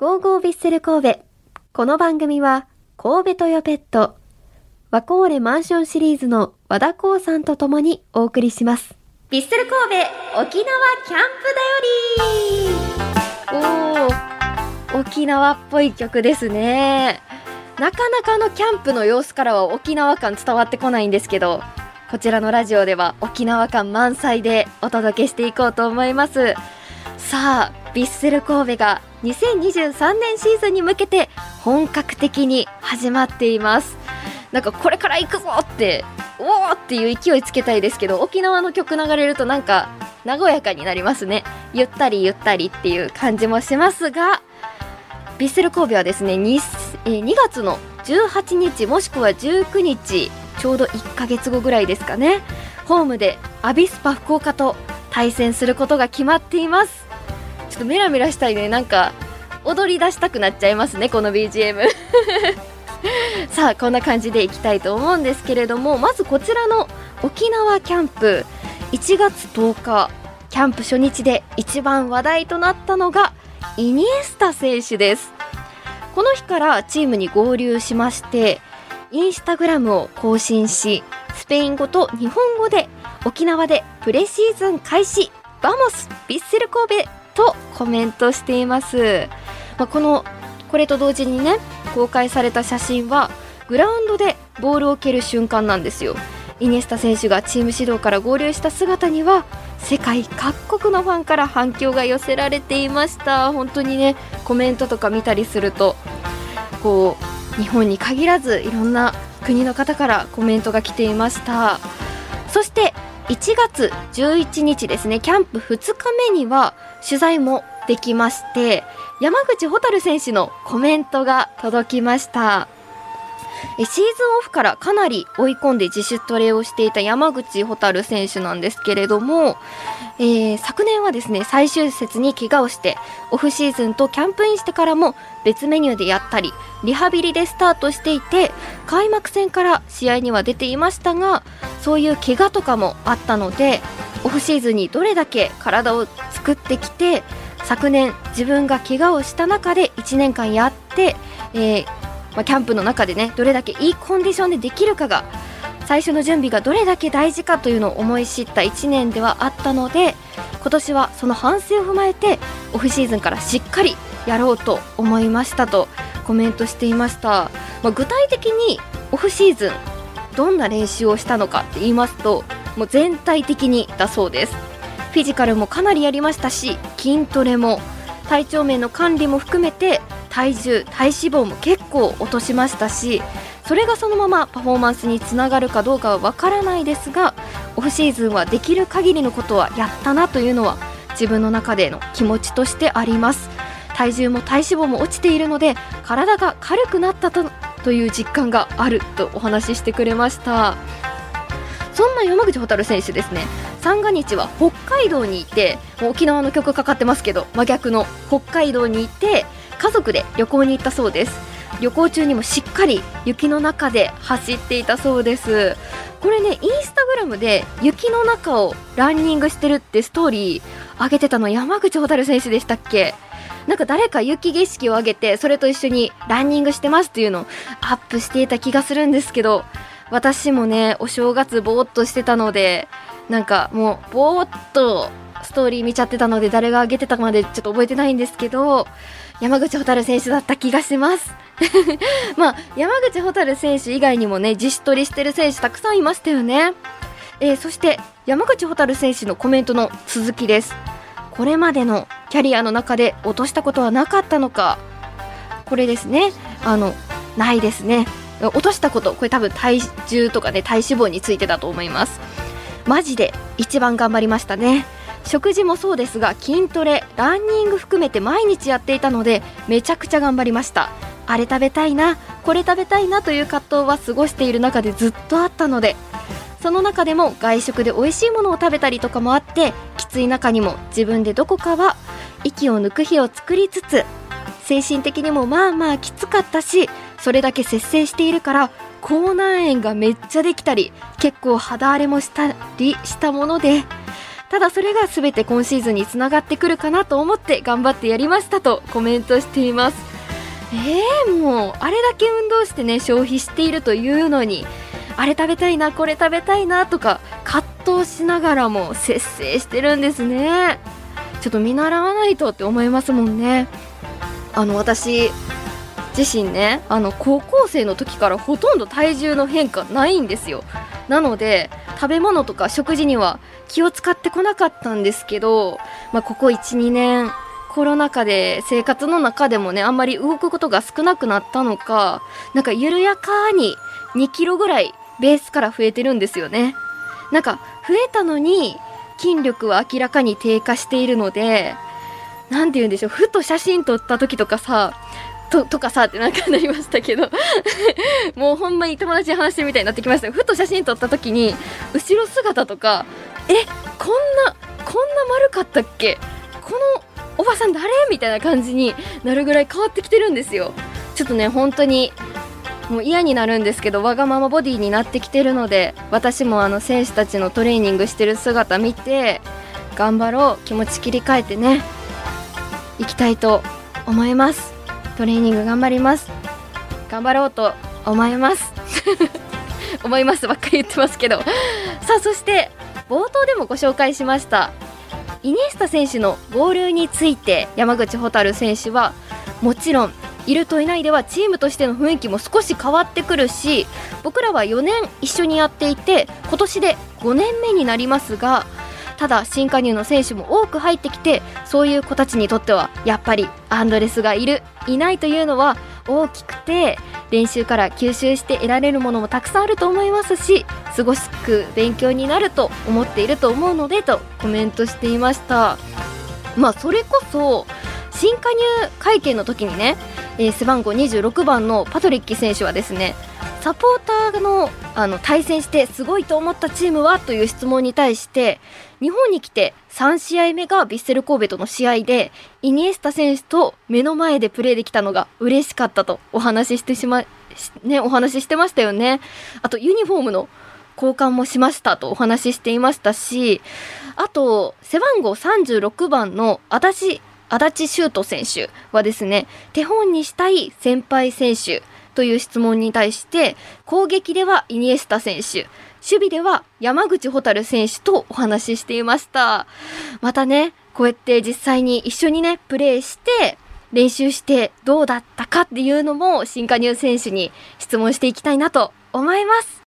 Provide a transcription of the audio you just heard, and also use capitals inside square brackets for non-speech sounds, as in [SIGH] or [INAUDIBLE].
ゴーゴービッセル神戸。この番組は、神戸トヨペット、ワコーレマンションシリーズの和田光さんと共にお送りします。ビッセル神戸沖縄キャンプだよりおー、沖縄っぽい曲ですね。なかなかのキャンプの様子からは沖縄感伝わってこないんですけど、こちらのラジオでは沖縄感満載でお届けしていこうと思います。さあ、ビッセル神戸が2023年シーズンに向けて本格的に始まっています。なんかこれから行くぞって、おーっていう勢いつけたいですけど、沖縄の曲流れるとなんか和やかになりますね。ゆったりゆったりっていう感じもしますが、ビッセル神戸はですね 2, 2月の18日もしくは19日ちょうど1ヶ月後ぐらいですかねホームでアビスパ福岡と対戦することが決まっていますちょっとメラメラしたいね。なんか踊り出したくなっちゃいますねこの BGM [LAUGHS] さあこんな感じでいきたいと思うんですけれどもまずこちらの沖縄キャンプ。1月10日キャンプ初日で一番話題となったのがイニエスタ選手です。この日からチームに合流しましてインスタグラムを更新しスペイン語と日本語で沖縄でプレシーズン開始。 Vamos ヴィッセル神戸とコメントしています、まあ、このこれと同時にね公開された写真はグラウンドでボールを蹴る瞬間なんですよ。イニエスタ選手がチーム始動から合流した姿には世界各国のファンから反響が寄せられていました。本当にねコメントとか見たりするとこう日本に限らずいろんな国の方からコメントが来ていました。そして1月11日ですね。キャンプ2日目には取材もできまして山口蛍選手のコメントが届きました。シーズンオフからかなり追い込んで自主トレをしていた山口蛍選手なんですけれども、えー昨年はですね最終節に怪我をしてオフシーズンとキャンプインしてからも別メニューでやったりリハビリでスタートしていて開幕戦から試合には出ていましたがそういう怪我とかもあったのでオフシーズンにどれだけ体を作ってきて昨年自分が怪我をした中で1年間やって、えーまあ、キャンプの中でねどれだけいいコンディションでできるかが最初の準備がどれだけ大事かというのを思い知った1年ではあったので今年はその反省を踏まえてオフシーズンからしっかりやろうと思いましたとコメントしていました、まあ、具体的にオフシーズンどんな練習をしたのかって言いますともう全体的にだそうです。フィジカルもかなりやりましたし筋トレも体調面の管理も含めて体重体脂肪も結構落としましたしそれがそのままパフォーマンスにつながるかどうかはわからないですがオフシーズンはできる限りのことはやったなというのは自分の中での気持ちとしてあります。体重も体脂肪も落ちているので体が軽くなったとという実感があるとお話ししてくれました。そんな山口蛍選手ですね。三が日は北海道にいてもう沖縄の曲かかってますけど真逆の北海道にいて家族で旅行に行ったそうです。旅行中にもしっかり雪の中で走っていたそうです。これねインスタグラムで雪の中をランニングしてるってストーリー上げてたの山口蛍選手でしたっけ？なんか誰か雪景色を上げてそれと一緒にランニングしてますっていうのをアップしていた気がするんですけど私もねお正月ぼーっとしてたのでなんかもうぼーっとストーリー見ちゃってたので誰が上げてたかまでちょっと覚えてないんですけど山口蛍選手だった気がします。[LAUGHS] まあ山口蛍選手以外にもね自主トレしてる選手たくさんいましたよね、えーそして山口蛍選手のコメントの続きです。これまでのキャリアの中で落としたことはなかったのか。これですね。あのないですね。落としたことこれ多分体重とかね体脂肪についてだと思います。マジで一番頑張りましたね。食事もそうですが筋トレランニング含めて毎日やっていたのでめちゃくちゃ頑張りました。あれ食べたいなこれ食べたいなという葛藤は過ごしている中でずっとあったのでその中でも外食で美味しいものを食べたりとかもあってきつい中にも自分でどこかは息を抜く日を作りつつ精神的にもまあまあきつかったしそれだけ節制しているから口内炎がめっちゃできたり結構肌荒れもしたりしたものでただそれが全て今シーズンにつながってくるかなと思って頑張ってやりましたとコメントしています。えー、もうあれだけ運動してね消費しているというのにあれ食べたいなこれ食べたいなとか葛藤しながらも節制してるんですね。ちょっと見習わないとって思いますもんね。あの私自身ねあの高校生の時からほとんど体重の変化ないんですよ。なので食べ物とか食事には気を使ってこなかったんですけど、まあ、ここ12年コロナ禍で生活の中でもねあんまり動くことが少なくなったのかなんか緩やかに2キロぐらいベースから増えてるんですよね。なんか増えたのに筋力は明らかに低下しているので何て言うんでしょうふと写真撮った時とかさととかさってなんかなりましたけど。[LAUGHS] もうほんまに友達に話してみたいになってきました。ふと写真撮った時に後ろ姿とかえこんなこんな丸かったっけ？このおばさん誰？みたいな感じになるぐらい変わってきてるんですよ。ちょっとね本当にもう嫌になるんですけどわがままボディになってきてるので私もあの選手たちのトレーニングしてる姿見て頑張ろう。気持ち切り替えてねいきたいと思います。トレーニング頑張ります。頑張ろうと思います。[LAUGHS] 思いますばっかり言ってますけど。さあそして冒頭でもご紹介しましたイニエスタ選手の合流について山口蛍選手はもちろんいるといないではチームとしての雰囲気も少し変わってくるし僕らは4年一緒にやっていて今年で5年目になりますがただ新加入の選手も多く入ってきてそういう子たちにとってはやっぱりアンドレスがいる。いないというのは大きくて練習から吸収して得られるものもたくさんあると思いますしすごく勉強になると思っていると思うのでとコメントしていました。まあそれこそ新加入会見の時にね、えー、背番号26番のパトリッキ選手はですねサポーターのあの対戦してすごいと思ったチームは？という質問に対して日本に来て3試合目がヴィッセル神戸との試合でイニエスタ選手と目の前でプレーできたのが嬉しかったとお話ししてしまねお話ししてましたよね。あとユニフォームの交換もしましたとお話ししていましたしあと背番号36番の足立足立修斗選手はですね手本にしたい先輩選手という質問に対して攻撃ではイニエスタ選手守備では山口蛍選手とお話ししていました。またねこうやって実際に一緒にねプレーして練習してどうだったかっていうのも新加入選手に質問していきたいなと思います。